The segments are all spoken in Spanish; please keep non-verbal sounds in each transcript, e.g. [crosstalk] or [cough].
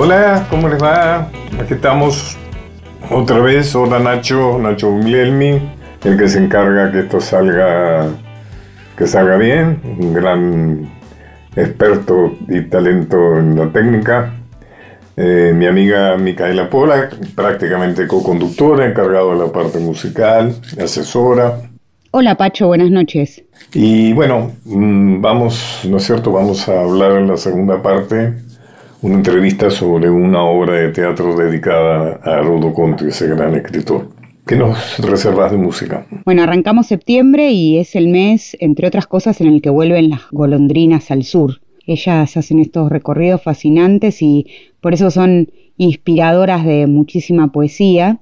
Hola, ¿cómo les va? Aquí estamos otra vez. Hola Nacho, Nacho Guglielmi, el que se encarga que esto salga, que salga bien, un gran experto y talento en la técnica. Eh, mi amiga Micaela Pola, prácticamente co-conductora, encargado de la parte musical, asesora. Hola Pacho, buenas noches. Y bueno, mm, vamos, ¿no es cierto? Vamos a hablar en la segunda parte una entrevista sobre una obra de teatro dedicada a Rodo Conti, ese gran escritor. ¿Qué nos reservas de música? Bueno, arrancamos septiembre y es el mes, entre otras cosas, en el que vuelven las golondrinas al sur. Ellas hacen estos recorridos fascinantes y por eso son inspiradoras de muchísima poesía.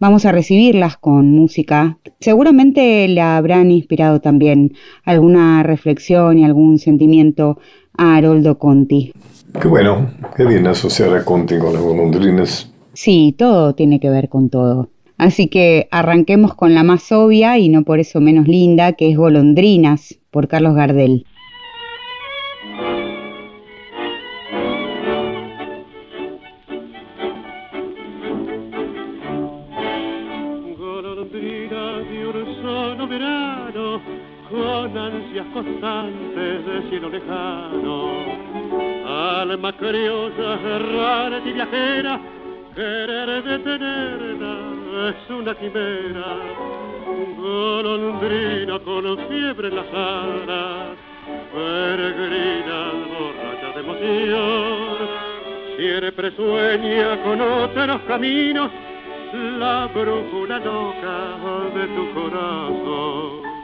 Vamos a recibirlas con música. Seguramente le habrán inspirado también alguna reflexión y algún sentimiento a Haroldo Conti. Qué bueno, qué bien asociar a Conti con las golondrinas. Sí, todo tiene que ver con todo. Así que arranquemos con la más obvia y no por eso menos linda, que es Golondrinas, por Carlos Gardel. Golondrinas de un solo verano, con ansias constantes de cielo lejano alma criosa, errante y viajera, querer detenerla es una quimera. Golondrina con fiebre en las alas, peregrina, borracha de emoción, siempre sueña con otros caminos, la brújula loca de tu corazón.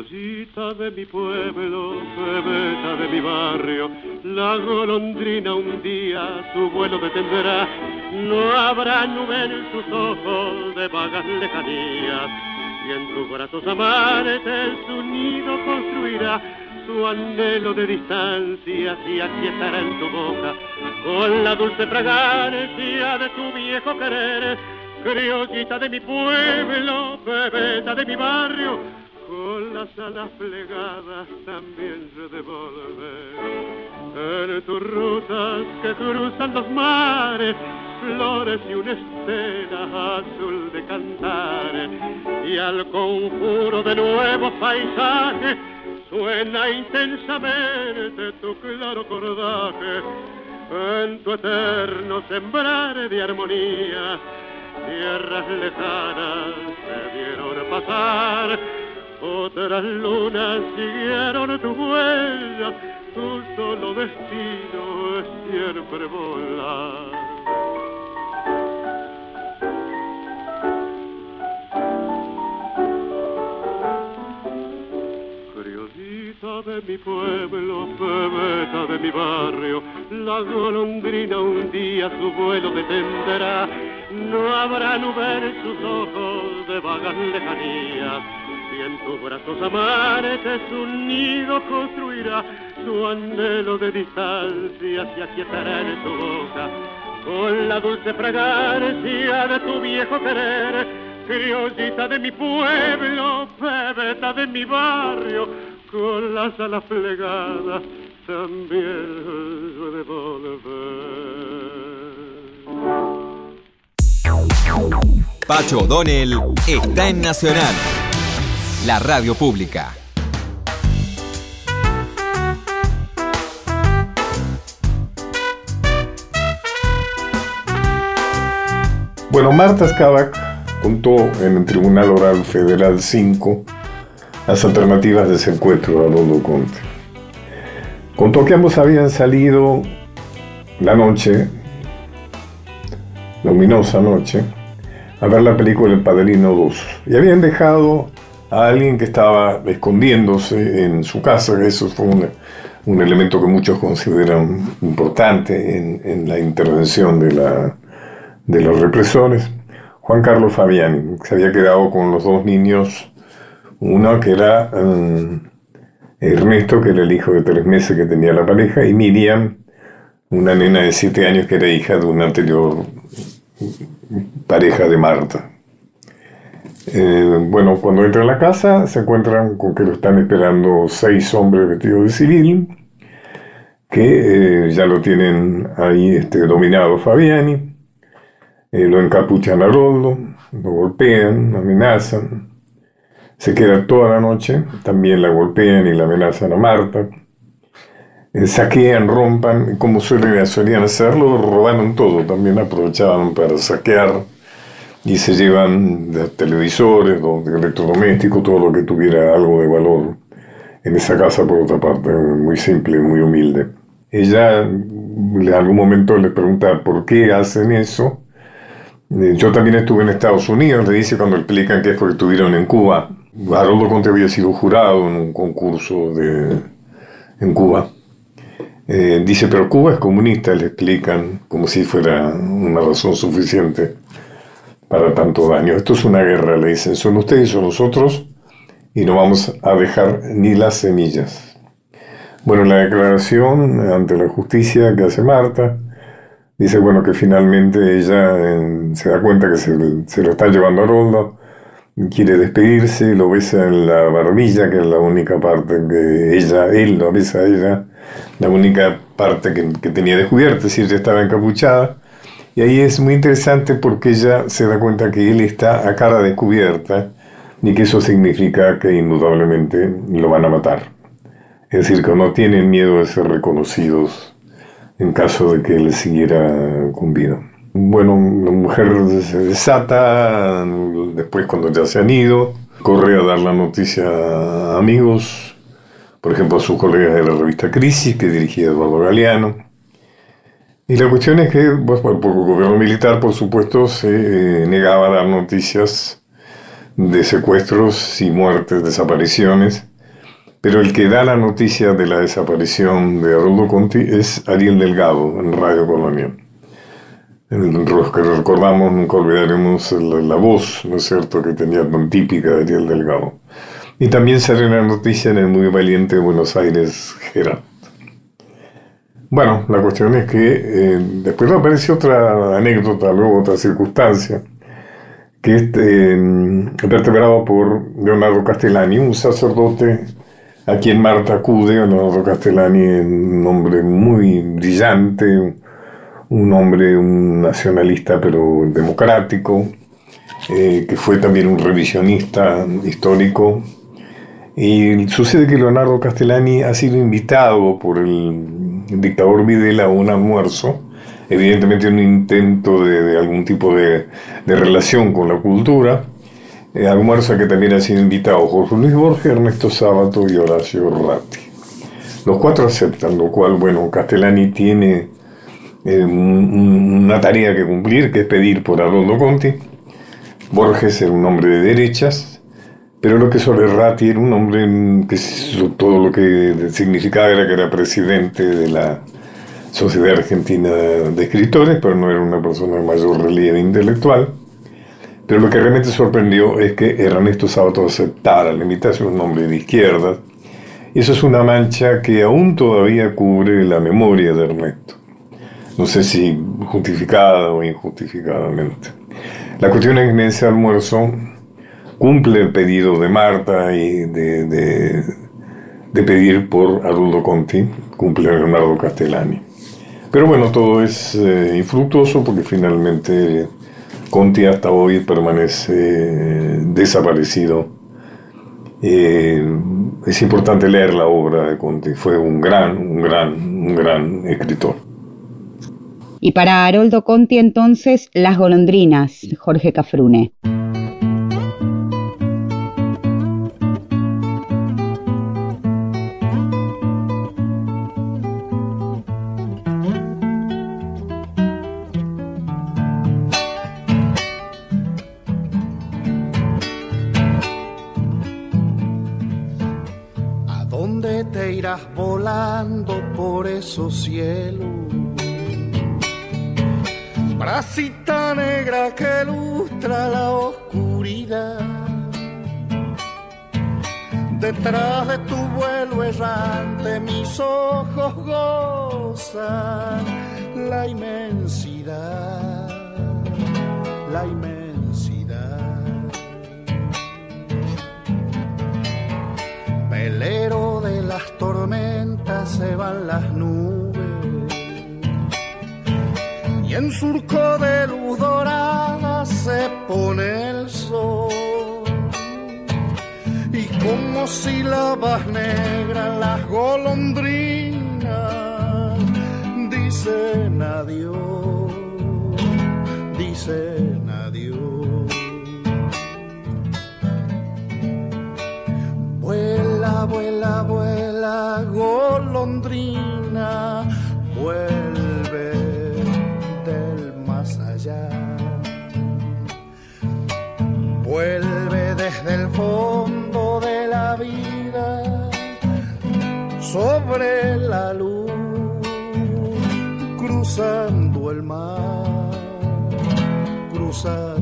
De mi pueblo, bebeta de mi barrio, la golondrina un día su vuelo detendrá. No habrá nube en sus ojos de vagas lejanías, y en tus brazos amantes su nido construirá. Su anhelo de distancia y aquí estará en tu boca, con la dulce fragancia de tu viejo querer. Criollita de mi pueblo, bebeta de mi barrio, con las alas plegadas también se devolver. En tus rutas que cruzan los mares, flores y una estela azul de cantar, y al conjuro de nuevos paisajes suena intensamente tu claro cordaje. En tu eterno sembrar de armonía, tierras lejanas se vieron pasar otras lunas siguieron tu huella, tu solo destino es siempre volar. Criolita de mi pueblo, bebeta de mi barrio, la golondrina un día su vuelo detendrá. No habrá nube en sus ojos de vagas lejanías y en tus brazos amantes un nido construirá, su anhelo de distancia se aquietará en tu boca, con la dulce fragancia de tu viejo querer, criollita de mi pueblo, bebeta de mi barrio, con las alas plegadas también de volver. Pacho O'Donnell está en Nacional la radio pública. Bueno, Marta Skavak contó en el Tribunal Oral Federal 5 las alternativas de secuestro a Rodo Conte. Contó que ambos habían salido la noche, luminosa noche, a ver la película El Padrino 2 y habían dejado a alguien que estaba escondiéndose en su casa, eso fue un, elemento que muchos consideran importante en, la intervención de, la, de los represores. Juan Carlos Fabiani, se había quedado con los dos niños, uno que era mm, Ernesto, que era el hijo de tres meses que tenía la pareja, y Miriam, una nena de siete años que era hija de una anterior pareja de Marta. Eh, bueno, cuando entra a la casa se encuentran con que lo están esperando seis hombres vestidos de civil, que eh, ya lo tienen ahí este, dominado Fabiani, eh, lo encapuchan a Roldo, lo golpean, lo amenazan, se queda toda la noche, también la golpean y la amenazan a Marta, saquean, rompan, como suelen, solían hacerlo, robaron todo, también aprovechaban para saquear y se llevan televisores, electrodomésticos, todo lo que tuviera algo de valor en esa casa, por otra parte, muy simple, muy humilde. Ella en algún momento le pregunta por qué hacen eso. Yo también estuve en Estados Unidos, le dice cuando explican que es porque estuvieron en Cuba. Haroldo Conte había sido jurado en un concurso de, en Cuba. Eh, dice, pero Cuba es comunista, le explican como si fuera una razón suficiente para tanto daño. Esto es una guerra, le dicen, son ustedes o nosotros y no vamos a dejar ni las semillas. Bueno, la declaración ante la justicia que hace Marta dice, bueno, que finalmente ella se da cuenta que se, lo está llevando a Roldo, quiere despedirse, lo besa en la barbilla, que es la única parte que ella, él lo besa a ella, la única parte que, tenía descubierta, es decir, ella estaba encapuchada y ahí es muy interesante porque ella se da cuenta que él está a cara descubierta y que eso significa que indudablemente lo van a matar. Es decir, que no tienen miedo de ser reconocidos en caso de que él siguiera con vida. Bueno, la mujer se desata, después cuando ya se han ido, corre a dar la noticia a amigos, por ejemplo a sus colegas de la revista Crisis, que dirigía Eduardo Galeano, y la cuestión es que, pues, el gobierno militar, por supuesto, se eh, negaba a dar noticias de secuestros y muertes, desapariciones, pero el que da la noticia de la desaparición de Arnoldo Conti es Ariel Delgado en Radio Colonia. Los que recordamos, nunca olvidaremos la, la, voz, ¿no es cierto?, que tenía tan típica de Ariel Delgado. Y también salió la noticia en el muy valiente Buenos Aires Gerard. Bueno, la cuestión es que eh, después aparece otra anécdota, luego otra circunstancia, que es eh, vertebrado por Leonardo Castellani, un sacerdote a quien Marta acude, Leonardo Castellani, un hombre muy brillante, un hombre, un nacionalista pero democrático, eh, que fue también un revisionista histórico. Y sucede que Leonardo Castellani ha sido invitado por el dictador Videla un almuerzo, evidentemente un intento de, algún tipo de, relación con la cultura, eh, almuerzo que también ha sido invitado Jorge Luis Borges, Ernesto Sábato y Horacio Ratti. Los cuatro aceptan, lo cual, bueno, Castellani tiene eh, una tarea que cumplir, que es pedir por Arnoldo Conti. Borges era un hombre de derechas, pero lo que sobre Ratti era un hombre que todo lo que significaba era que era presidente de la Sociedad Argentina de Escritores, pero no era una persona de mayor relieve intelectual. Pero lo que realmente sorprendió es que Ernesto Sábato aceptara la invitación, un hombre de izquierda. Eso es una mancha que aún todavía cubre la memoria de Ernesto. No sé si justificada o injustificadamente. La cuestión es que en ese almuerzo cumple el pedido de Marta y de, de, pedir por Arnoldo Conti, cumple Leonardo Castellani. Pero bueno, todo es eh, infructuoso porque finalmente Conti hasta hoy permanece eh, desaparecido. Eh, es importante leer la obra de Conti, fue un gran, un gran, un gran escritor. Y para Haroldo Conti entonces, Las golondrinas, Jorge Cafrune. que ilustra la oscuridad. Detrás de tu vuelo errante mis ojos gozan la inmensidad, la inmensidad. Velero de las tormentas se van las nubes y en surco de luz dorada se pone el sol y como sílabas negras las golondrinas dicen adiós, dicen adiós. Vuela, vuela, vuela, golondrina, vuelve desde el fondo de la vida sobre la luz, cruzando el mar, cruzando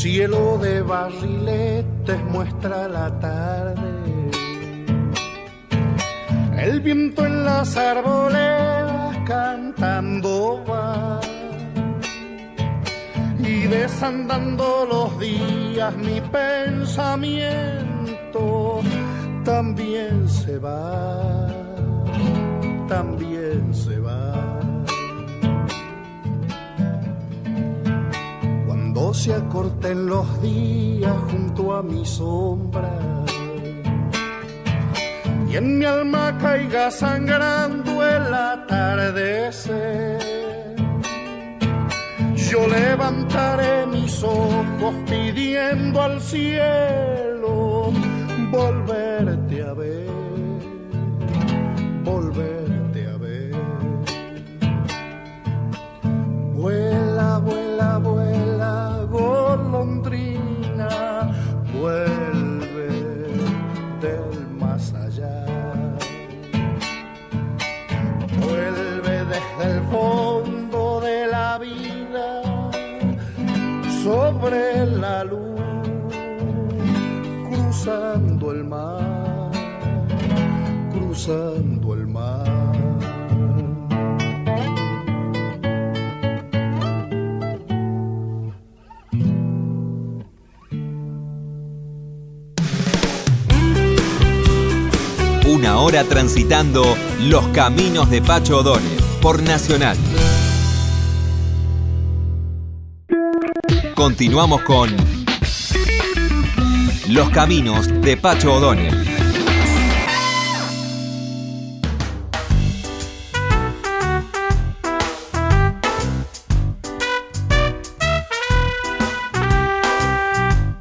cielo de barriletes muestra la tarde. El viento en las arboledas cantando va. Y desandando los días mi pensamiento también se va, también se va. Se acorten los días junto a mi sombra. Y en mi alma caiga sangrando el atardecer, yo levantaré mis ojos pidiendo al cielo volverte sobre la luz, cruzando el mar, cruzando el mar. Una hora transitando los caminos de Pacho O'Donnell por Nacional. Continuamos con Los caminos de Pacho O'Donnell.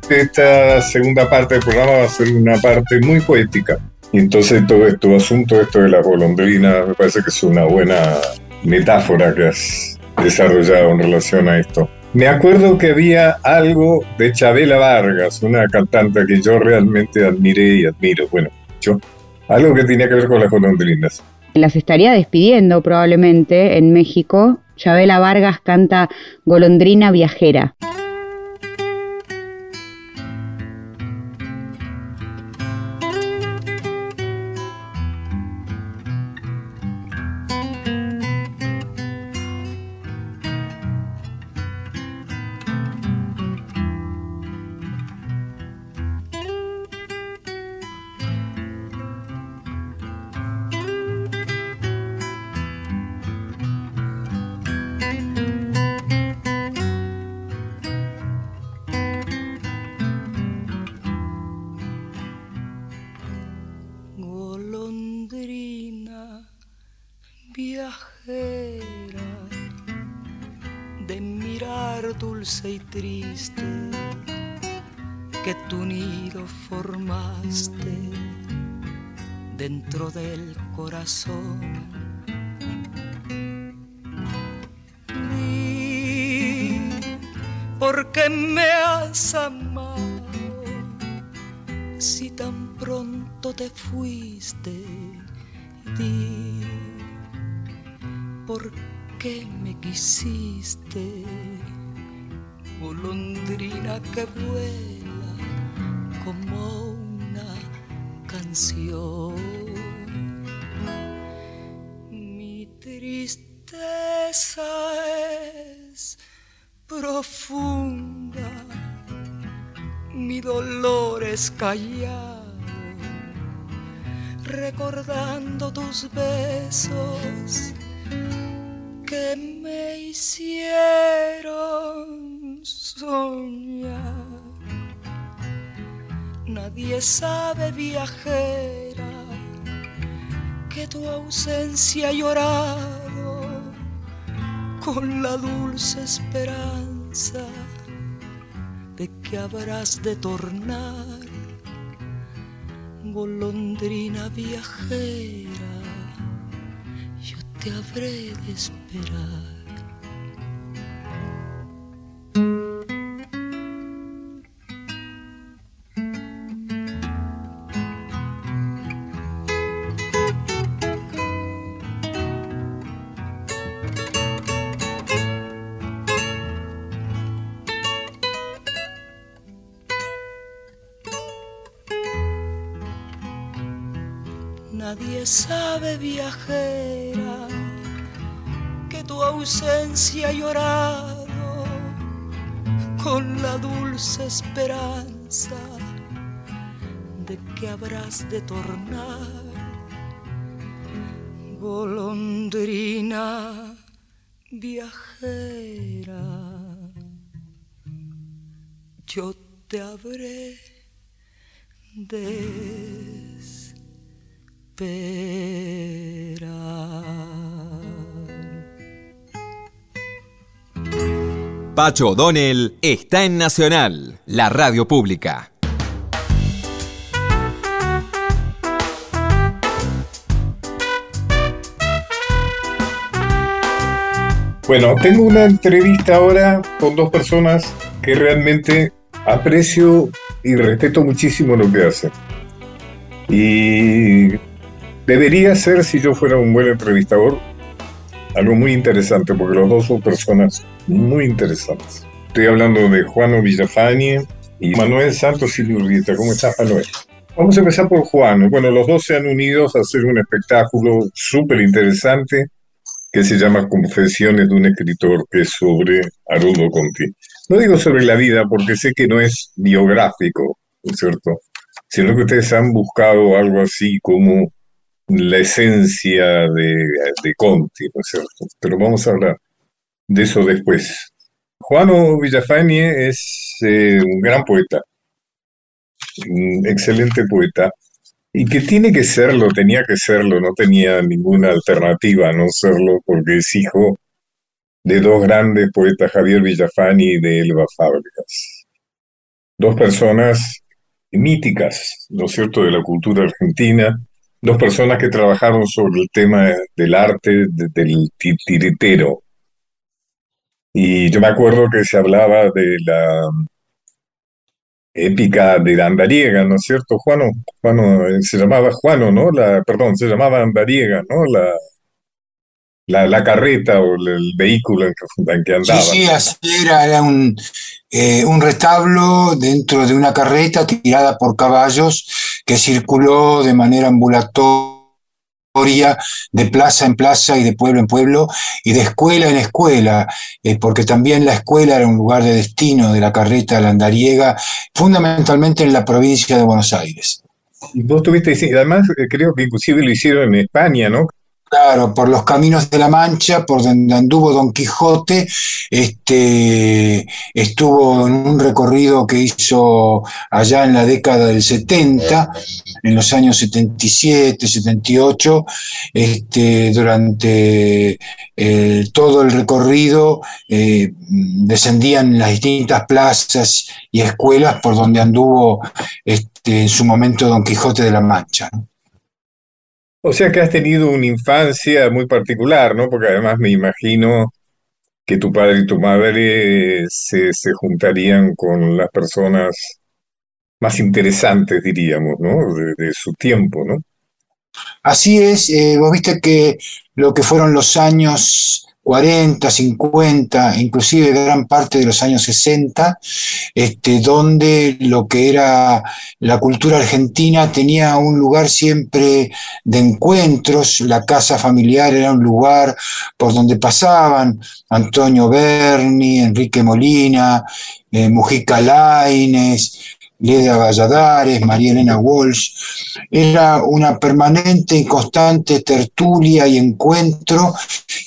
Esta segunda parte del programa va a ser una parte muy poética. Y entonces todo esto, asunto esto de la golondrina, me parece que es una buena metáfora que has desarrollado en relación a esto. Me acuerdo que había algo de Chabela Vargas, una cantante que yo realmente admiré y admiro. Bueno, yo, algo que tenía que ver con las golondrinas. Las estaría despidiendo probablemente en México. Chabela Vargas canta Golondrina Viajera. Corazón. Di, ¿por qué me has amado si tan pronto te fuiste? Di, ¿por qué me quisiste? Golondrina que vuela como una canción. Callado, recordando tus besos que me hicieron soñar. Nadie sabe, viajera, que tu ausencia ha llorado con la dulce esperanza de que habrás de tornar, golondrina viajera, yo te habré de esperar. Nadie sabe, viajera, que tu ausencia ha llorado con la dulce esperanza de que habrás de tornar, golondrina viajera. Yo te habré de Pacho O'Donnell está en Nacional, la radio pública. Bueno, tengo una entrevista ahora con dos personas que realmente aprecio y respeto muchísimo lo que hacen. Y debería ser, si yo fuera un buen entrevistador, algo muy interesante, porque los dos son personas muy interesantes. Estoy hablando de Juano Villafañe y Manuel Santos Silurrieta. ¿Cómo estás, Manuel? Vamos a empezar por Juan. Bueno, los dos se han unido a hacer un espectáculo súper interesante que se llama Confesiones de un escritor, que es sobre Haroldo Conti. No digo sobre la vida porque sé que no es biográfico, ¿no es cierto? Sino que ustedes han buscado algo así como la esencia de, Conti, ¿no es cierto? Pero vamos a hablar de eso después. Juano Villafañe es eh, un gran poeta, un excelente poeta, y que tiene que serlo, tenía que serlo, no tenía ninguna alternativa a no serlo, porque es hijo de dos grandes poetas, Javier Villafañe y de Elba Fábregas. Dos personas míticas, ¿no es cierto?, de la cultura argentina, dos personas que trabajaron sobre el tema del arte del titiritero. Y yo me acuerdo que se hablaba de la épica de la andariega, ¿no es cierto, Juano? Juano eh, se llamaba Juano, ¿no? La, perdón, se llamaba andariega, ¿no? La, la, carreta o el vehículo en que, andaba. Sí, sí, así era, era un, eh, un retablo dentro de una carreta tirada por caballos que circuló de manera ambulatoria de plaza en plaza y de pueblo en pueblo y de escuela en escuela, eh, porque también la escuela era un lugar de destino de la carreta landariega, fundamentalmente en la provincia de Buenos Aires. Y vos tuviste, además eh, creo que inclusive lo hicieron en España, ¿no? Claro, por los caminos de la Mancha, por donde anduvo Don Quijote, este, estuvo en un recorrido que hizo allá en la década del 70, en los años 77, 78, este, durante eh, todo el recorrido eh, descendían las distintas plazas y escuelas por donde anduvo este, en su momento Don Quijote de la Mancha. O sea que has tenido una infancia muy particular, ¿no? Porque además me imagino que tu padre y tu madre se, juntarían con las personas más interesantes, diríamos, ¿no? De, su tiempo, ¿no? Así es, eh, vos viste que lo que fueron los años 40, 50, inclusive gran parte de los años 60, este, donde lo que era la cultura argentina tenía un lugar siempre de encuentros, la casa familiar era un lugar por donde pasaban Antonio Berni, Enrique Molina, eh, Mujica Laines, Leda Valladares, María Elena Walsh. Era una permanente y constante tertulia y encuentro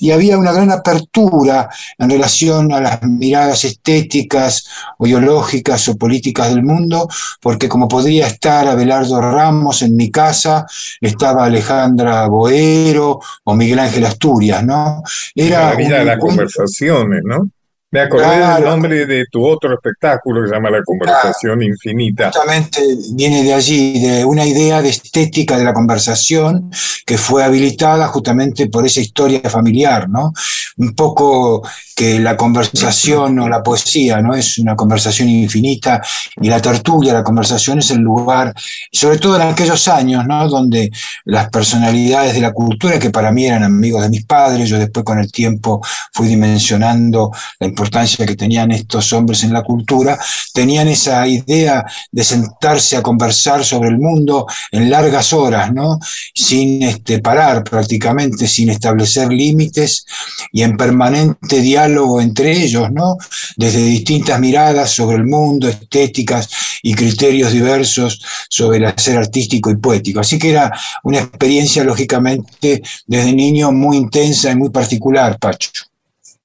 y había una gran apertura en relación a las miradas estéticas o ideológicas o políticas del mundo, porque como podría estar Abelardo Ramos en mi casa, estaba Alejandra Boero o Miguel Ángel Asturias, ¿no? Era la vida de las conversaciones, ¿no? Me acordé del nombre de tu otro espectáculo que se llama La Conversación Infinita. Justamente viene de allí, de una idea de estética de la conversación que fue habilitada justamente por esa historia familiar, ¿no? Un poco que la conversación o la poesía no es una conversación infinita y la tertulia, la conversación es el lugar, sobre todo en aquellos años, ¿no? Donde las personalidades de la cultura, que para mí eran amigos de mis padres, yo después con el tiempo fui dimensionando la importancia que tenían estos hombres en la cultura, tenían esa idea de sentarse a conversar sobre el mundo en largas horas, ¿no? Sin este, parar prácticamente, sin establecer límites y en permanente diálogo entre ellos, ¿no? Desde distintas miradas sobre el mundo, estéticas y criterios diversos sobre el hacer artístico y poético. Así que era una experiencia, lógicamente, desde niño muy intensa y muy particular, Pacho.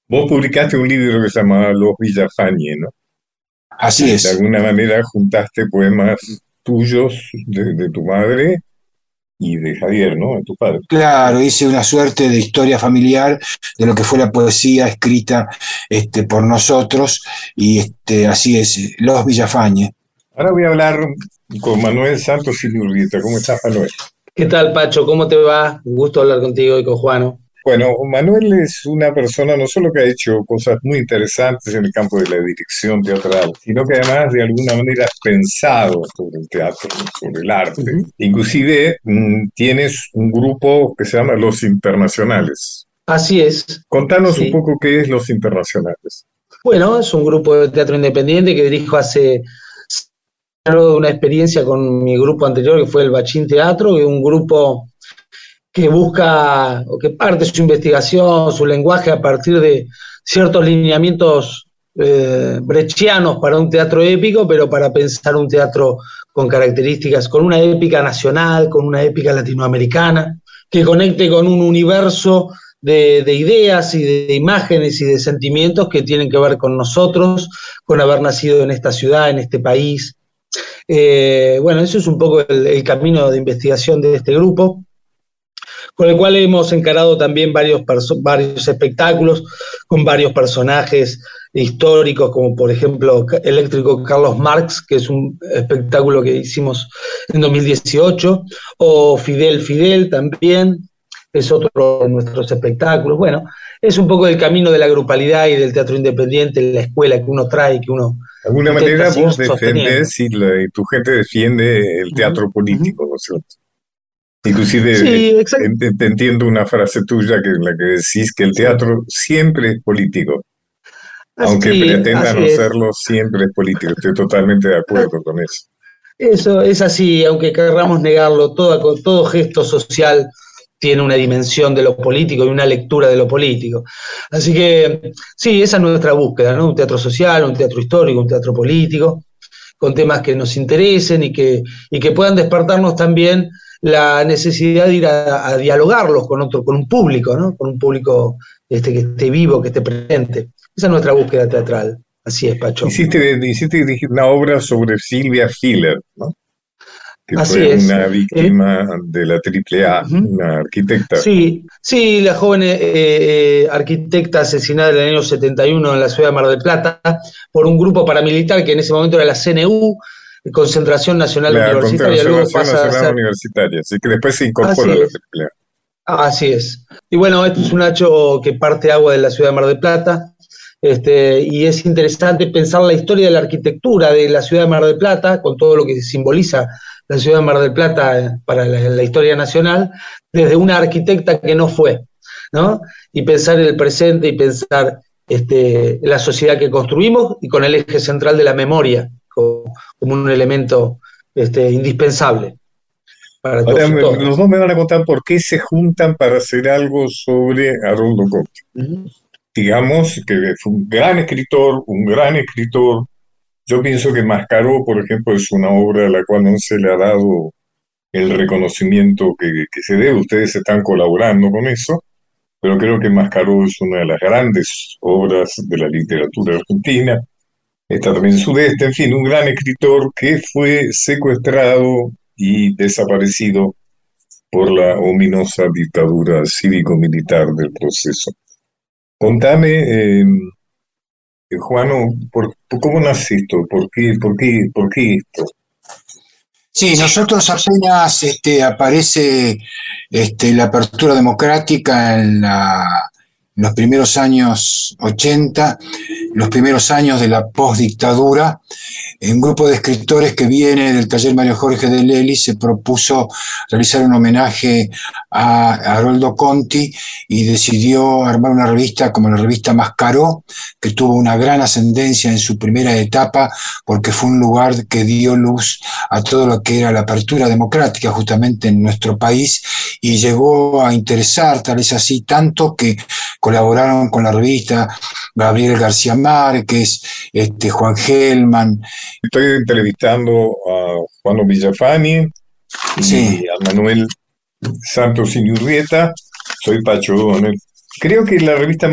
Vos publicaste un libro que se llamaba Los Villafañe, ¿no? Así es. De alguna manera juntaste poemas tuyos, de, tu madre y de Javier, ¿no? De tu padre. Claro, hice una suerte de historia familiar de lo que fue la poesía escrita este, por nosotros y este, así es, Los Villafañe. Ahora voy a hablar con Manuel Santos y Urrieta. ¿Cómo estás, Manuel? ¿Qué tal, Pacho? ¿Cómo te va? Un gusto hablar contigo y con Juano. Bueno, Manuel es una persona no solo que ha hecho cosas muy interesantes en el campo de la dirección teatral, sino que además de alguna manera ha pensado sobre el teatro, sobre el arte. Inclusive mm, tienes un grupo que se llama Los Internacionales. Así es. Contanos un poco qué es Los Internacionales. Bueno, es un grupo de teatro independiente que dirijo hace una experiencia con mi grupo anterior que fue el Bachín Teatro, que es un grupo que busca o que parte su investigación, su lenguaje a partir de ciertos lineamientos eh, brechianos para un teatro épico, pero para pensar un teatro con características, con una épica nacional, con una épica latinoamericana, que conecte con un universo de, ideas y de, imágenes y de sentimientos que tienen que ver con nosotros, con haber nacido en esta ciudad, en este país. Eh, bueno, eso es un poco el camino de investigación de este grupo con el cual hemos encarado también varios, varios espectáculos con varios personajes históricos, como por ejemplo Eléctrico Carlos Marx, que es un espectáculo que hicimos en 2018, o Fidel Fidel también, es otro de nuestros espectáculos. Bueno, es un poco el camino de la grupalidad y del teatro independiente, la escuela que uno trae, que uno... De alguna manera vos defendés y, tu gente defiende el teatro político, ¿no es cierto? Inclusive te, entiendo una frase tuya que en la que decís que el teatro siempre es político. Aunque pretenda no serlo, siempre es político. Estoy totalmente de acuerdo con eso. Eso es así, aunque querramos negarlo, todo, todo gesto social tiene una dimensión de lo político y una lectura de lo político. Así que sí, esa es nuestra búsqueda, ¿no? Un teatro social, un teatro histórico, un teatro político, con temas que nos interesen y que, y que puedan despertarnos también la necesidad de ir a, dialogarlos con otro, con un público, ¿no? Con un público este, que esté vivo, que esté presente. Esa es nuestra búsqueda teatral. Así es, Pacho. Hiciste, hiciste una obra sobre Silvia Hiller, ¿no? que fue una víctima eh, de la AAA, una arquitecta. Sí, sí, la joven eh, eh, arquitecta asesinada en el año 71 en la ciudad de Mar del Plata por un grupo paramilitar que en ese momento era la CNU, Concentración Nacional Universitaria, luego pasa a ser... Universitaria, así que después se incorpora a la. Así es. Y bueno, esto es un hecho que parte agua de la ciudad de Mar del Plata, este, y es interesante pensar la historia de la arquitectura de la ciudad de Mar del Plata, con todo lo que simboliza la ciudad de Mar del Plata para la, historia nacional, desde una arquitecta que no fue. ¿no? Y pensar en el presente y pensar este, la sociedad que construimos y con el eje central de la memoria como, un elemento este, indispensable. Para todos, los dos me van a contar por qué se juntan para hacer algo sobre Haroldo Conti. Digamos que fue un gran escritor, un gran escritor. Yo pienso que Mascaró, por ejemplo, es una obra a la cual no se le ha dado el reconocimiento que, se debe. Ustedes están colaborando con eso, pero creo que Mascaró es una de las grandes obras de la literatura argentina. Está también Sudeste, en fin, un gran escritor que fue secuestrado y desaparecido por la ominosa dictadura cívico-militar del proceso. Contame, eh, Juano, ¿cómo nace esto? ¿Por qué, por qué, por qué esto? Sí, nosotros apenas este, aparece este, la apertura democrática en, los primeros años 80, los primeros años de la postdictadura, un grupo de escritores que viene del taller Mario Jorge de Lely se propuso realizar un homenaje a Haroldo Conti y decidió armar una revista como la revista Mascaró, que tuvo una gran ascendencia en su primera etapa porque fue un lugar que dio luz a todo lo que era la apertura democrática justamente en nuestro país y llegó a interesar, tal vez así, tanto que colaboraron con la revista Gabriel García Márquez, este, Juan Gelman, Estoy entrevistando a Juan Villafani y a Manuel Santos Inurrieta. Soy Pacho Donel. Creo que la revista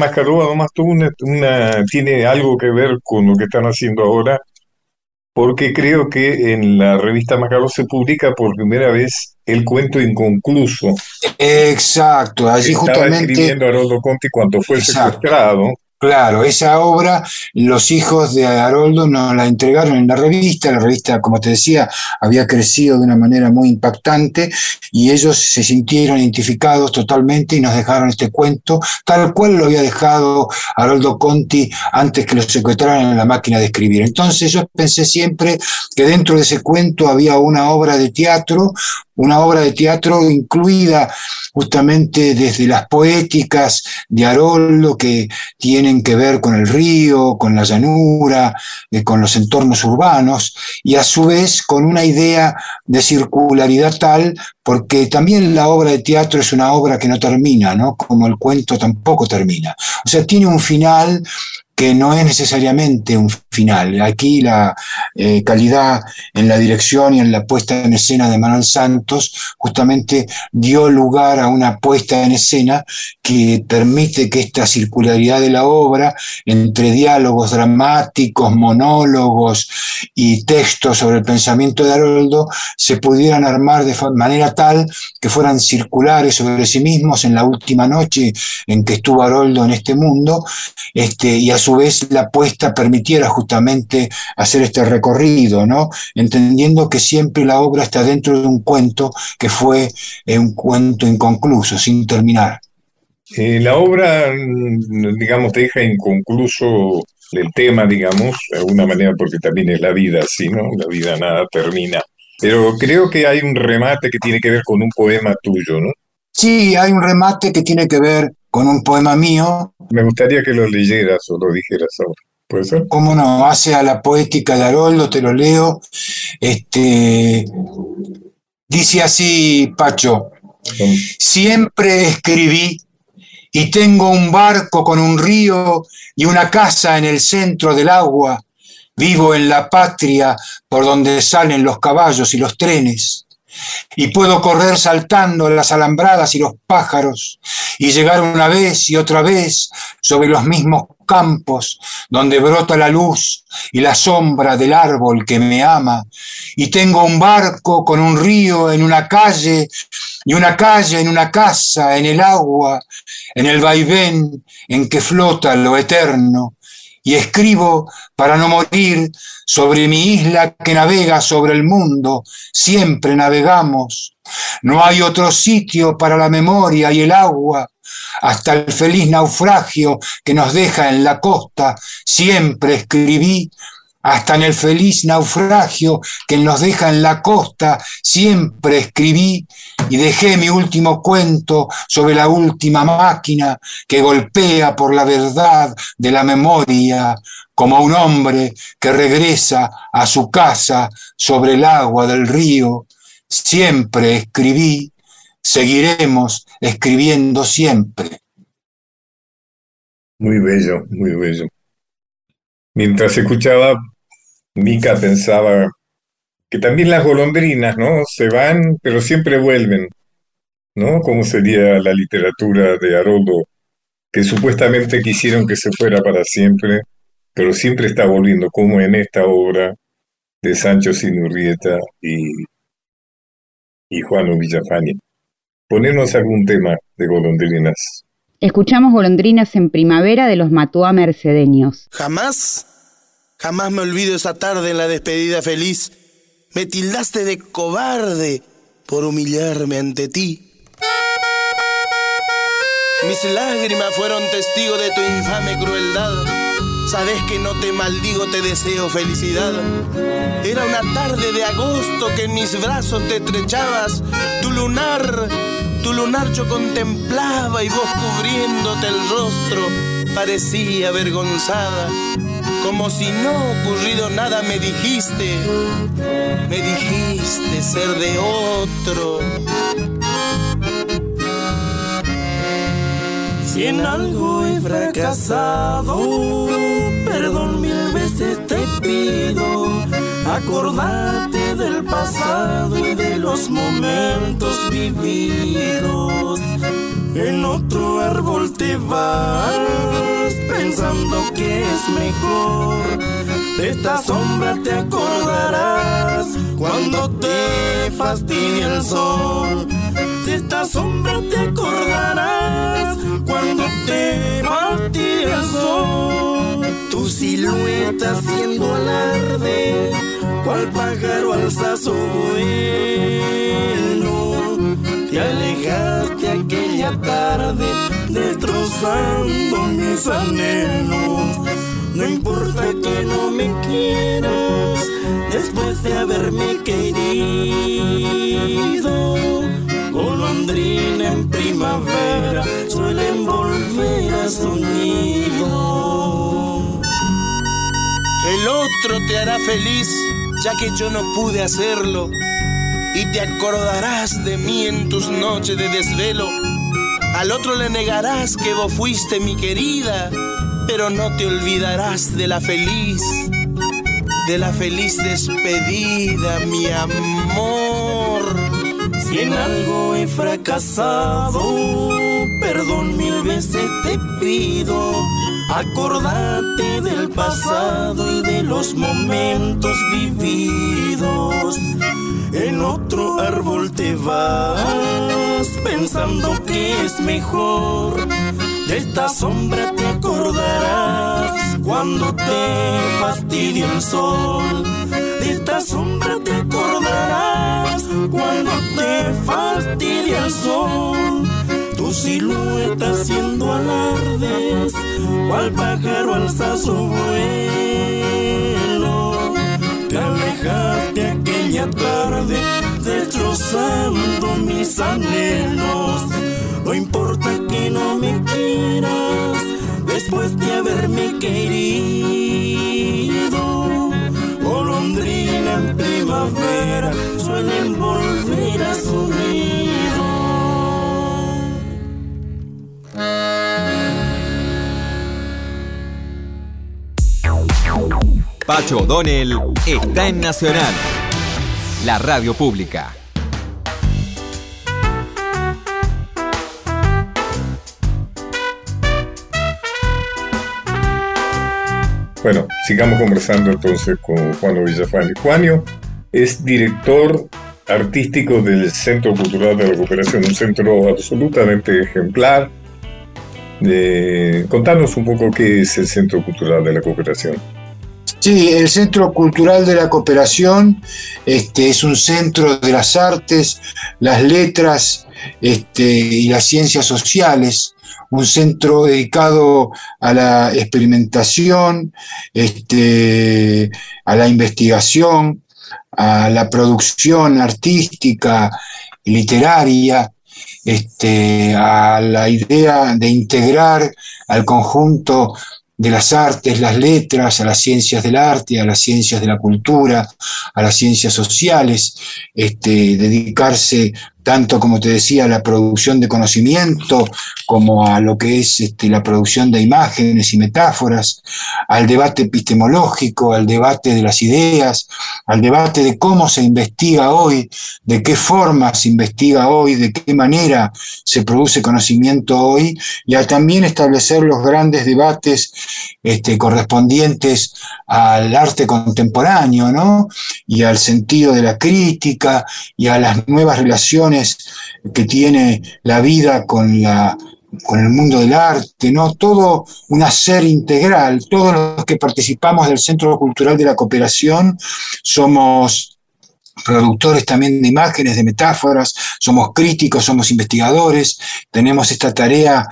tuvo una, tiene algo que ver con lo que están haciendo ahora, porque creo que en la revista Mascaró se publica por primera vez el cuento inconcluso. Exacto, allí Estaba justamente. escribiendo Haroldo Conti cuando fue secuestrado Claro, esa obra los hijos de Haroldo nos la entregaron en la revista, la revista, como te decía, había crecido de una manera muy impactante y ellos se sintieron identificados totalmente y nos dejaron este cuento, tal cual lo había dejado Haroldo Conti antes que lo secuestraran en la máquina de escribir. Entonces yo pensé siempre que dentro de ese cuento había una obra de teatro, una obra de teatro incluida justamente desde las poéticas de Haroldo que tienen que ver con el río, con la llanura, eh, con los entornos urbanos, y a su vez con una idea de circularidad tal, porque también la obra de teatro es una obra que no termina, ¿no? Como el cuento tampoco termina. O sea, tiene un final que no es necesariamente un final. Aquí la eh, calidad en la dirección y en la puesta en escena de Manuel Santos justamente dio lugar a una puesta en escena que permite que esta circularidad de la obra, entre diálogos dramáticos, monólogos y textos sobre el pensamiento de Haroldo, se pudieran armar de manera tal que fueran circulares sobre sí mismos en la última noche en que estuvo Haroldo en este mundo, este, y a su vez la apuesta permitiera justamente hacer este recorrido, ¿no? Entendiendo que siempre la obra está dentro de un cuento que fue eh, un cuento inconcluso, sin terminar. Eh, la obra, mm, digamos, deja inconcluso el tema, digamos, de alguna manera, porque también es la vida así, ¿no? La vida nada termina. Pero creo que hay un remate que tiene que ver con un poema tuyo, ¿no? Sí, hay un remate que tiene que ver con un poema mío. Me gustaría que lo leyeras o lo dijeras ahora. ¿Puede ser? ¿Cómo no? Hace a la poética de Haroldo, te lo leo. Este, dice así, Pacho, siempre escribí y tengo un barco con un río y una casa en el centro del agua. Vivo en la patria por donde salen los caballos y los trenes y puedo correr saltando las alambradas y los pájaros y llegar una vez y otra vez sobre los mismos campos donde brota la luz y la sombra del árbol que me ama. Y tengo un barco con un río en una calle y una calle en una casa en el agua en el vaivén en que flota lo eterno y escribo para no morir sobre mi isla que navega sobre el mundo, siempre navegamos. No hay otro sitio para la memoria y el agua, hasta el feliz naufragio que nos deja en la costa, siempre escribí hasta en el feliz naufragio que nos deja en la costa, siempre escribí y dejé mi último cuento sobre la última máquina que golpea por la verdad de la memoria, como un hombre que regresa a su casa sobre el agua del río. Siempre escribí, seguiremos escribiendo siempre. Muy bello, muy bello. Mientras escuchaba, Mica pensaba que también las golondrinas, ¿no? Se van, pero siempre vuelven, ¿no? Como sería la literatura de Haroldo, que supuestamente quisieron que se fuera para siempre, pero siempre está volviendo, como en esta obra de Sancho Sinurrieta y, y Juano Villafani. Ponernos algún tema de golondrinas. Escuchamos golondrinas en primavera de los Matuá mercedeños. Jamás Jamás me olvido esa tarde en la despedida feliz. Me tildaste de cobarde por humillarme ante ti. Mis lágrimas fueron testigo de tu infame crueldad. Sabes que no te maldigo, te deseo felicidad. Era una tarde de agosto que en mis brazos te estrechabas. Tu lunar, tu lunar yo contemplaba y vos cubriéndote el rostro parecía avergonzada. Como si no ocurrido nada me dijiste, me dijiste ser de otro. Si en algo he fracasado, perdón mil veces te pido. Acordate del pasado y de los momentos vividos. En otro árbol te vas pensando que es mejor. De esta sombra te acordarás cuando te fastidie el sol. De esta sombra te acordarás cuando te fastidie el sol. Tu silueta haciendo alarde, cual pájaro alza su vuelo. Te alejaste aquella tarde destrozando mis anhelos. No importa que no me quieras después de haberme querido. Golondrina en primavera suelen volver a su nido. El otro te hará feliz, ya que yo no pude hacerlo. Y te acordarás de mí en tus noches de desvelo al otro le negarás que vos fuiste mi querida, pero no te olvidarás de la feliz, de la feliz despedida, mi amor. Si en algo he fracasado, perdón mil veces te pido. Acordate del pasado y de los momentos vividos. En otro árbol te vas pensando que es mejor. De esta sombra te acordarás cuando te fastidie el sol. De esta sombra te acordarás cuando te fastidie el sol. Tu silueta haciendo alardes, cual pájaro alza su vuelo. Te alejaste aquella tarde destrozando mis anhelos. No importa que no me quieras después de haberme querido. Golondrina en primavera suelen volver a su nido. Pacho O'Donnell está en Nacional, la radio pública. Bueno, sigamos conversando entonces con Juanio Villafani. Juanio es director artístico del Centro Cultural de la Cooperación, un centro absolutamente ejemplar. Eh, contanos un poco qué es el Centro Cultural de la Cooperación. Sí, el Centro Cultural de la Cooperación este, es un centro de las artes, las letras este, y las ciencias sociales, un centro dedicado a la experimentación, este, a la investigación, a la producción artística, literaria, este, a la idea de integrar al conjunto de las artes, las letras, a las ciencias del arte, a las ciencias de la cultura, a las ciencias sociales, este, dedicarse tanto como te decía, a la producción de conocimiento, como a lo que es este, la producción de imágenes y metáforas, al debate epistemológico, al debate de las ideas, al debate de cómo se investiga hoy, de qué forma se investiga hoy, de qué manera se produce conocimiento hoy, y a también establecer los grandes debates este, correspondientes al arte contemporáneo, ¿no? Y al sentido de la crítica y a las nuevas relaciones que tiene la vida con, la, con el mundo del arte, ¿no? Todo un hacer integral. Todos los que participamos del Centro Cultural de la Cooperación somos productores también de imágenes, de metáforas, somos críticos, somos investigadores, tenemos esta tarea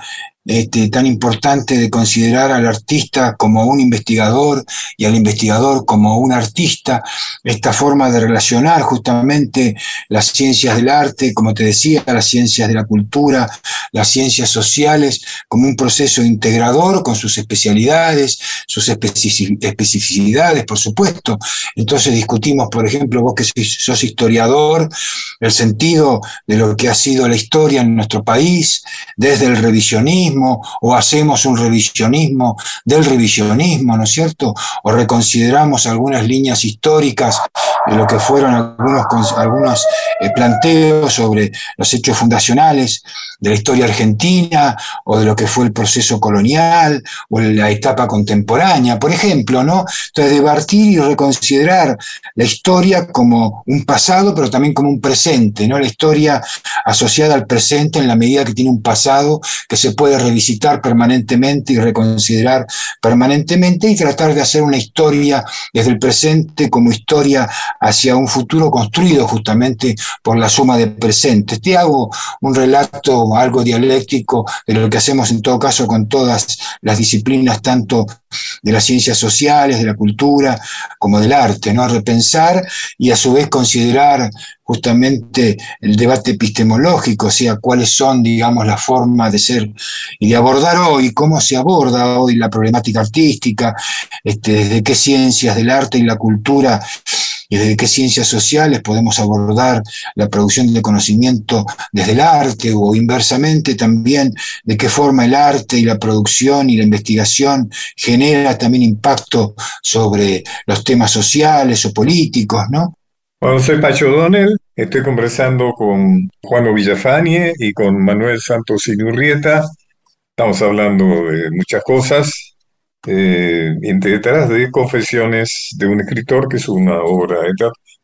este, tan importante de considerar al artista como un investigador y al investigador como un artista, esta forma de relacionar justamente las ciencias del arte, como te decía, las ciencias de la cultura, las ciencias sociales, como un proceso integrador con sus especialidades, sus especificidades, por supuesto. Entonces discutimos, por ejemplo, vos que sos historiador, el sentido de lo que ha sido la historia en nuestro país, desde el revisionismo, o hacemos un revisionismo del revisionismo, ¿no es cierto? O reconsideramos algunas líneas históricas de lo que fueron algunos, algunos eh, planteos sobre los hechos fundacionales de la historia argentina o de lo que fue el proceso colonial o la etapa contemporánea, por ejemplo, ¿no? Entonces, debatir y reconsiderar la historia como un pasado, pero también como un presente, ¿no? La historia asociada al presente en la medida que tiene un pasado que se puede revisitar permanentemente y reconsiderar permanentemente y tratar de hacer una historia desde el presente como historia hacia un futuro construido justamente por la suma de presentes. Te hago un relato algo dialéctico de lo que hacemos en todo caso con todas las disciplinas, tanto de las ciencias sociales, de la cultura, como del arte, ¿no? Repensar y a su vez considerar justamente el debate epistemológico, o sea, cuáles son, digamos, las formas de ser y de abordar hoy, cómo se aborda hoy la problemática artística, este, desde qué ciencias del arte y la cultura y desde qué ciencias sociales podemos abordar la producción de conocimiento desde el arte o inversamente también de qué forma el arte y la producción y la investigación genera también impacto sobre los temas sociales o políticos, ¿no? Bueno, soy Pacho Donel, estoy conversando con Juan Villafañe y con Manuel Santos Inurrieta. Estamos hablando de muchas cosas, eh, detrás de Confesiones de un escritor, que es una obra.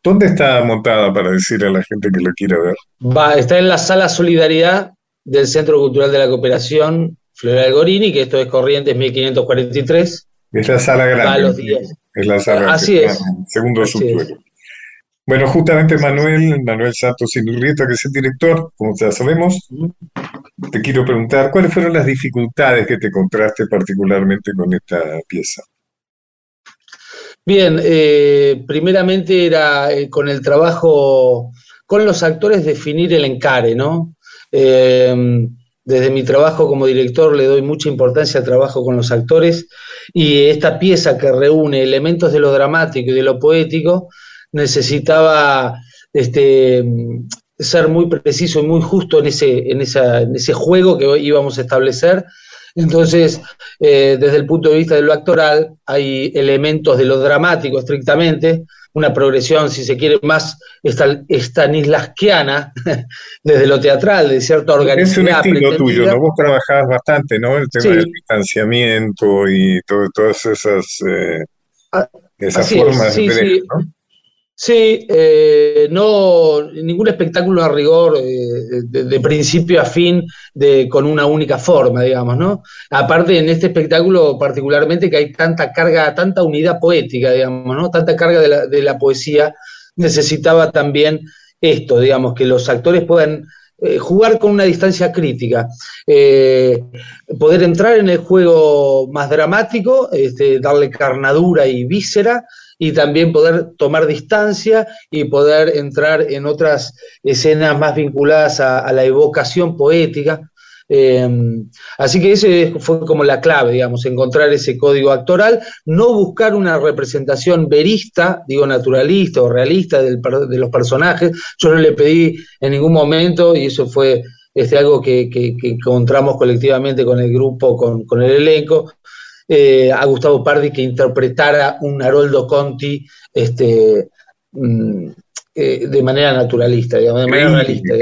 ¿Dónde está montada para decir a la gente que lo quiera ver? Va, está en la sala Solidaridad del Centro Cultural de la Cooperación Floral Gorini, que esto es Corrientes 1543. Es la sala grande. Es la sala Así es. Segundo subsuelo. Bueno, justamente Manuel, Manuel Santos Inurrieta, que es el director, como ya sabemos, te quiero preguntar, ¿cuáles fueron las dificultades que te encontraste particularmente con esta pieza? Bien, eh, primeramente era eh, con el trabajo, con los actores definir el encare, ¿no? Eh, desde mi trabajo como director le doy mucha importancia al trabajo con los actores y esta pieza que reúne elementos de lo dramático y de lo poético necesitaba este, ser muy preciso y muy justo en ese, en, ese juego que íbamos a establecer. Entonces, eh, desde el punto de vista de lo actoral, hay elementos de lo dramático estrictamente, una progresión, si se quiere, más estanislasquiana [laughs] desde lo teatral, de cierta organización. Es un estilo tuyo, ¿no? Vos trabajás bastante, ¿no? El tema del distanciamiento y todas esas, eh, ah, esas formas de ¿no? Sí, eh, no ningún espectáculo a rigor eh, de, principio a fin de, con una única forma, digamos, ¿no? Aparte en este espectáculo particularmente que hay tanta carga, tanta unidad poética, digamos, ¿no? Tanta carga de la, poesía, necesitaba también esto, digamos, que los actores puedan eh, jugar con una distancia crítica, poder entrar en el juego más dramático, este, darle carnadura y víscera, y también poder tomar distancia y poder entrar en otras escenas más vinculadas a, la evocación poética. Em, así que ese fue como la clave, digamos, encontrar ese código actoral, no buscar una representación verista, digo naturalista o realista de los personajes. Yo no le pedí en ningún momento, y eso fue este, algo que, encontramos colectivamente con el grupo, con, el elenco, eh, a Gustavo Pardi que interpretara un Haroldo Conti este, mm, eh, de manera naturalista, de manera realista,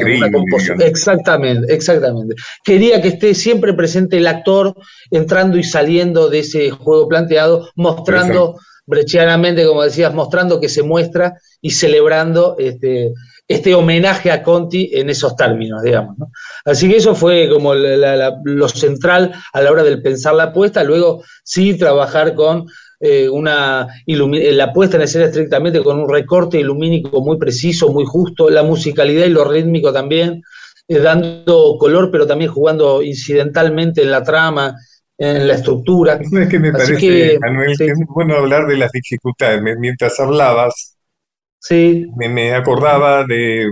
Exactamente, exactamente. Quería que esté siempre presente el actor entrando y saliendo de ese juego planteado, mostrando brechianamente, como decías, mostrando que se muestra y celebrando este, este homenaje a Conti en esos términos, digamos. Así que eso fue como lo central a la hora del pensar la apuesta, luego sí trabajar con eh, una la puesta en escena estrictamente con un recorte ilumínico muy preciso, muy justo, la musicalidad y lo rítmico también, eh, dando color, pero también jugando incidentalmente en la trama, en la estructura. Es que me parece, Manuel, que es bueno hablar de las dificultades. Mientras hablabas, Sí. Me, acordaba de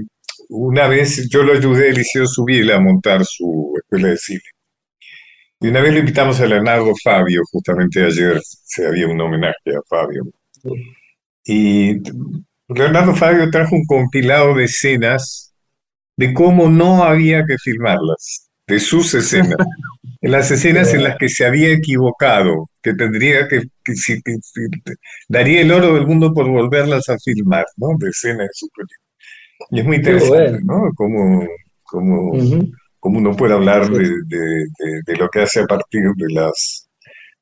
una vez, yo lo ayudé a Eliseo Subiel a montar su escuela de cine. Y una vez lo invitamos a Leonardo Fabio, justamente ayer se había un homenaje a Fabio. Y Leonardo Fabio trajo un compilado de escenas de cómo no había que filmarlas, de sus escenas. [laughs] en las escenas en las que se había equivocado, que tendría que, daría el oro del mundo por volverlas a filmar, ¿no? De escenas de su Y es muy interesante, ¿no? Como, como, uno puede hablar de, lo que hace a partir de las,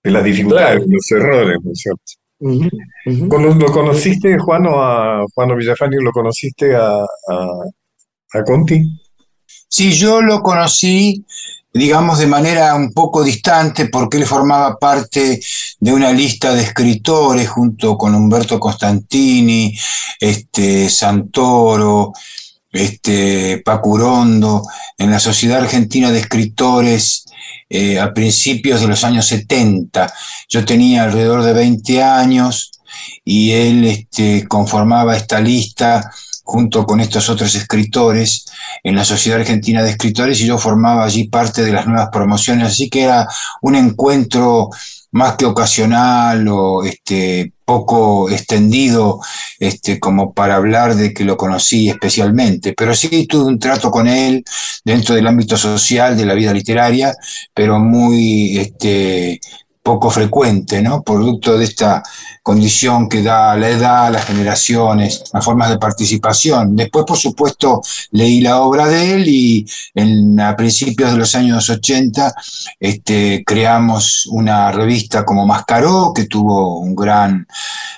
de las dificultades, de los errores, ¿no es cierto? ¿Lo conociste, Juan, o a Juan Villafani, lo conociste a, a, a Conti? Sí, yo lo conocí digamos, de manera un poco distante, porque él formaba parte de una lista de escritores junto con Humberto Costantini, este, Santoro, este, Pacurondo, en la Sociedad Argentina de Escritores eh, a principios de los años 70. Yo tenía alrededor de 20 años y él este, conformaba esta lista junto con estos otros escritores en la Sociedad Argentina de Escritores y yo formaba allí parte de las nuevas promociones, así que era un encuentro más que ocasional o este, poco extendido este, como para hablar de que lo conocí especialmente, pero sí tuve un trato con él dentro del ámbito social de la vida literaria, pero muy este, poco frecuente, ¿no? Producto de esta condición que da la edad, las generaciones, las formas de participación. Después, por supuesto, leí la obra de él y en, a principios de los años 80 este, creamos una revista como Mascaró, que tuvo un gran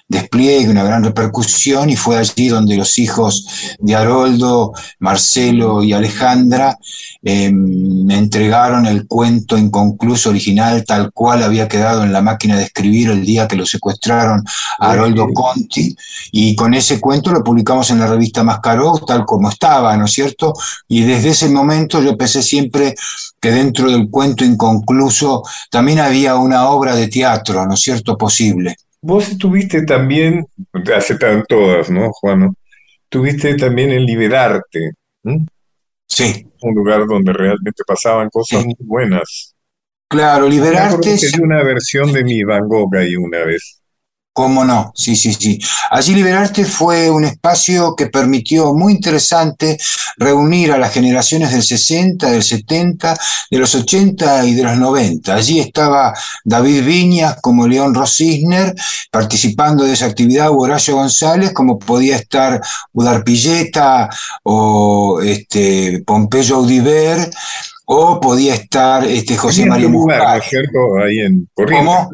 despliegue, una gran repercusión, y fue allí donde los hijos de Haroldo, Marcelo y Alejandra me entregaron el cuento inconcluso original tal cual había quedado en la máquina de escribir el día que lo secuestraron a Haroldo Conti, y con ese cuento lo publicamos en la revista Mascaró, tal como estaba, ¿no es cierto? Y desde ese momento yo pensé siempre que dentro del cuento inconcluso también había una obra de teatro, ¿no es cierto?, posible. Vos estuviste también, hace todas, ¿no, Juan? Tuviste también en Liberarte. Sí. Un lugar donde realmente pasaban cosas muy buenas. Claro, Liberarte. es una versión de mi Van Gogh ahí una vez. ¿Cómo no? Sí, sí, sí. Allí Liberarte fue un espacio que permitió muy interesante reunir a las generaciones del 60, del 70, de los 80 y de los 90. Allí estaba David Viñas como León Rosisner participando de esa actividad, Horacio González, como podía estar Udar Pilleta o este, Pompeyo Audiver, o podía estar este, José María Mujer. ¿cierto? Ahí en ¿Cómo?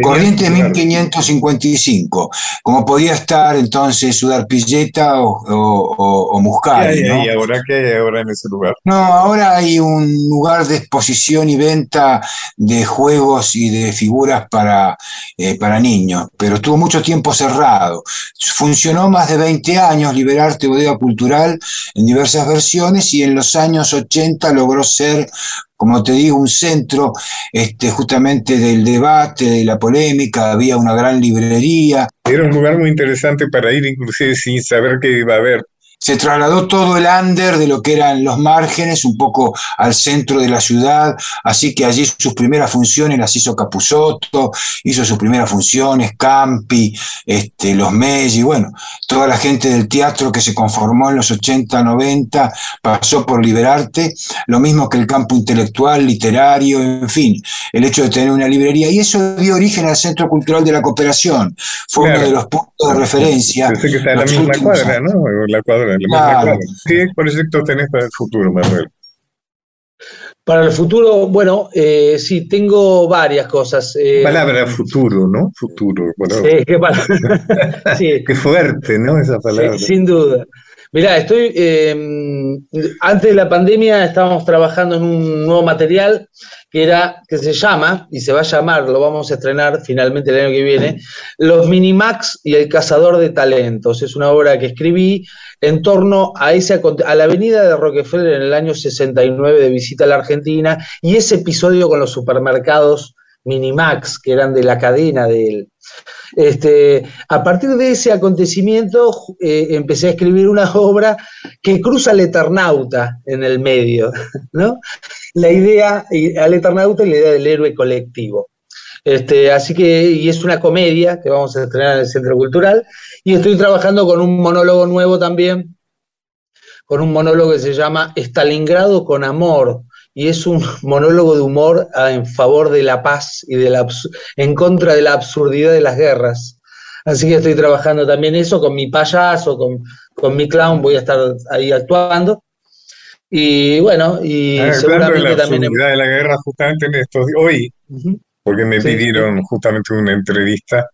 Corriente 1555, como podía estar entonces Sudar Pilleta o, o, Muscari. ¿Qué hay, ahora? ¿Qué hay ahora en ese lugar? No, ahora hay un lugar de exposición y venta de juegos y de figuras para, eh, para niños, pero estuvo mucho tiempo cerrado. Funcionó más de 20 años Liberarte Bodega Cultural en diversas versiones y en los años 80 logró ser como te digo, un centro este, justamente del debate, de la polémica, había una gran librería. Era un lugar muy interesante para ir inclusive sin saber qué iba a haber se trasladó todo el under de lo que eran los márgenes, un poco al centro de la ciudad, así que allí sus primeras funciones las hizo Capusotto, hizo sus primeras funciones, Campi, este, los Meggi, bueno, toda la gente del teatro que se conformó en los 80, 90, pasó por Liberarte, lo mismo que el campo intelectual, literario, en fin, el hecho de tener una librería, y eso dio origen al Centro Cultural de la Cooperación, fue uno de los puntos de referencia. Pensé que está en la misma cuadra, ¿no? La cuadra ¿Qué proyectos tenés para el futuro, Manuel? Para el futuro, bueno, eh, sí, tengo varias cosas. Eh, palabra futuro, ¿no? Futuro. sí, [laughs] qué, [laughs] sí. qué fuerte, ¿no? Esa palabra. sin duda. Mirá, estoy. Em, antes de la pandemia estábamos trabajando en un nuevo material que era, que se llama, y se va a llamar, lo vamos a estrenar finalmente el año que viene, Los Minimax y el Cazador de Talentos. Es una obra que escribí en torno a, ese, a la avenida de Rockefeller en el año 69 de visita a la Argentina y ese episodio con los supermercados Minimax, que eran de la cadena de él. Este, a partir de ese acontecimiento eh, empecé a escribir una [laughs] obra que cruza al Eternauta en el medio, [laughs] ¿no? La idea, al Eternauta y la idea del héroe colectivo. Este, así que, y es una comedia que vamos a estrenar en el Centro Cultural, y estoy trabajando con un monólogo nuevo también, con un monólogo que se llama Stalingrado con amor, y es un monólogo de humor en favor de la paz y de la, en contra de la absurdidad de las guerras. Así que estoy trabajando también eso con mi payaso, con, con mi clown, voy a estar ahí actuando. Y bueno, y ah, seguramente la también. de la guerra, justamente en estos hoy, porque me pidieron justamente una entrevista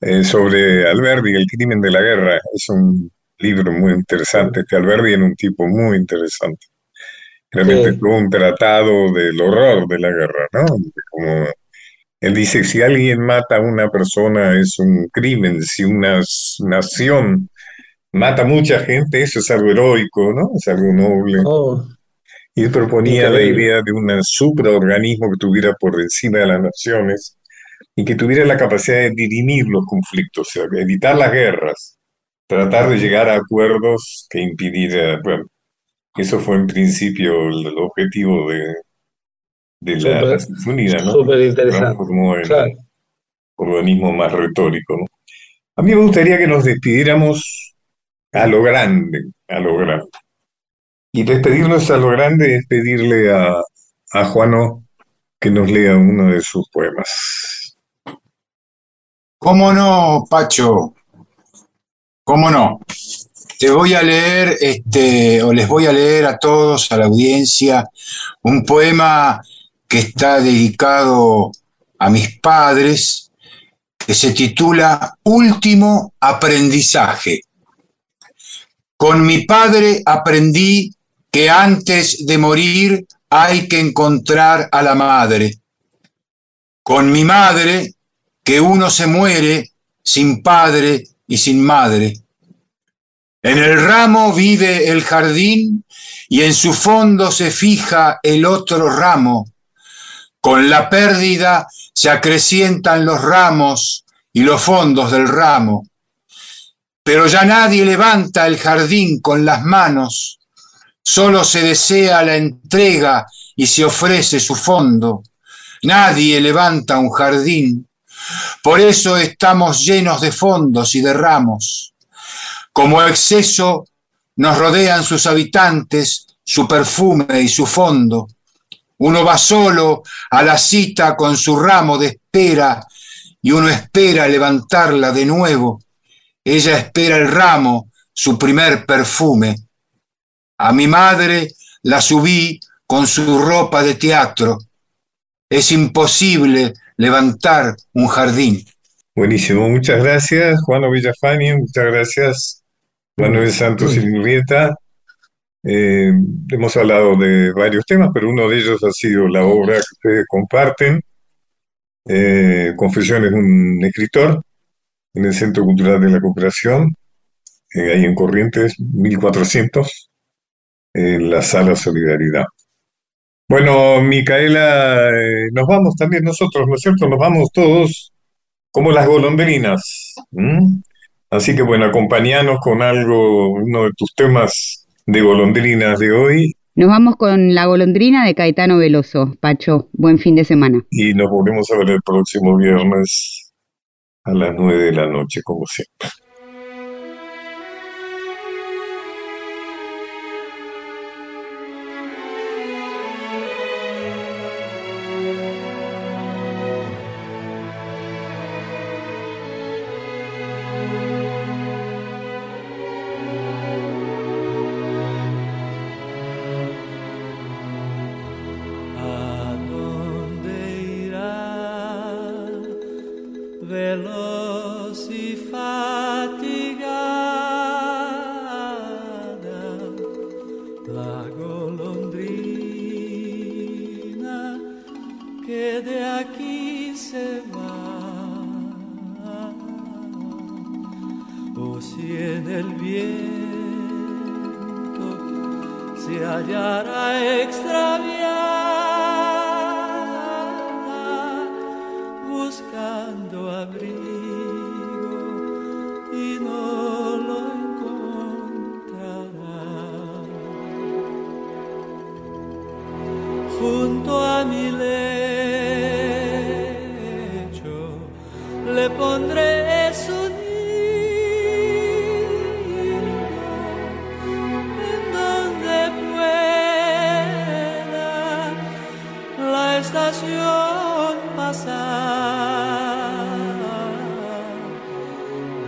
eh, sobre Alberdi, el crimen de la guerra. Es un libro muy interesante. Este Alberdi era un tipo muy interesante. Realmente tuvo un tratado del horror de la guerra, ¿no? Como él dice, si alguien mata a una persona es un crimen, si una nación mata a mucha gente, eso es algo heroico, ¿no? Es algo noble. Oh. Y él proponía la idea de un supraorganismo que tuviera por encima de las naciones y que tuviera la capacidad de dirimir los conflictos, o sea, evitar las guerras, tratar de llegar a acuerdos que impidieran, bueno, eso fue en principio el, objetivo de, de la Naciones Unidas, ¿no? Súper interesante. Como el organismo más retórico, ¿no? A mí me gustaría que nos despidiéramos a lo grande, a lo grande. Y despedirnos a lo grande es pedirle a, a Juano que nos lea uno de sus poemas. ¿Cómo no, Pacho? ¿Cómo no? Te voy a leer, este, o les voy a leer a todos, a la audiencia, un poema que está dedicado a mis padres, que se titula Último aprendizaje. Con mi padre aprendí que antes de morir hay que encontrar a la madre. Con mi madre, que uno se muere sin padre y sin madre. En el ramo vive el jardín y en su fondo se fija el otro ramo. Con la pérdida se acrecientan los ramos y los fondos del ramo. Pero ya nadie levanta el jardín con las manos, Solo se desea la entrega y se ofrece su fondo. Nadie levanta un jardín. Por eso estamos llenos de fondos y de ramos. Como exceso nos rodean sus habitantes, su perfume y su fondo. Uno va solo a la cita con su ramo de espera y uno espera levantarla de nuevo. Ella espera el ramo, su primer perfume. A mi madre la subí con su ropa de teatro. Es imposible levantar un jardín. Buenísimo, muchas gracias Juan Villafani, muchas gracias Manuel Santos y eh, hemos hablado de varios temas, pero uno de ellos ha sido la obra que ustedes comparten, eh, Confesiones de un escritor, en el Centro Cultural de la Cooperación, eh, ahí en Corrientes, 1400 en la sala Solidaridad. Bueno, Micaela, eh, nos vamos también nosotros, ¿no es cierto? Nos vamos todos como las golondrinas. ¿m? Así que bueno, acompañanos con algo, uno de tus temas de golondrinas de hoy Nos vamos con La golondrina de Caetano Veloso. Pacho, buen fin de semana. y nos volvemos a ver el próximo viernes a las nueve de la noche, como siempre. Junto a mi lecho le pondré su nido en donde pueda la estación pasar.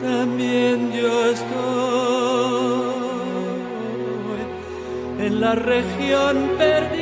También yo estoy en la región perdido,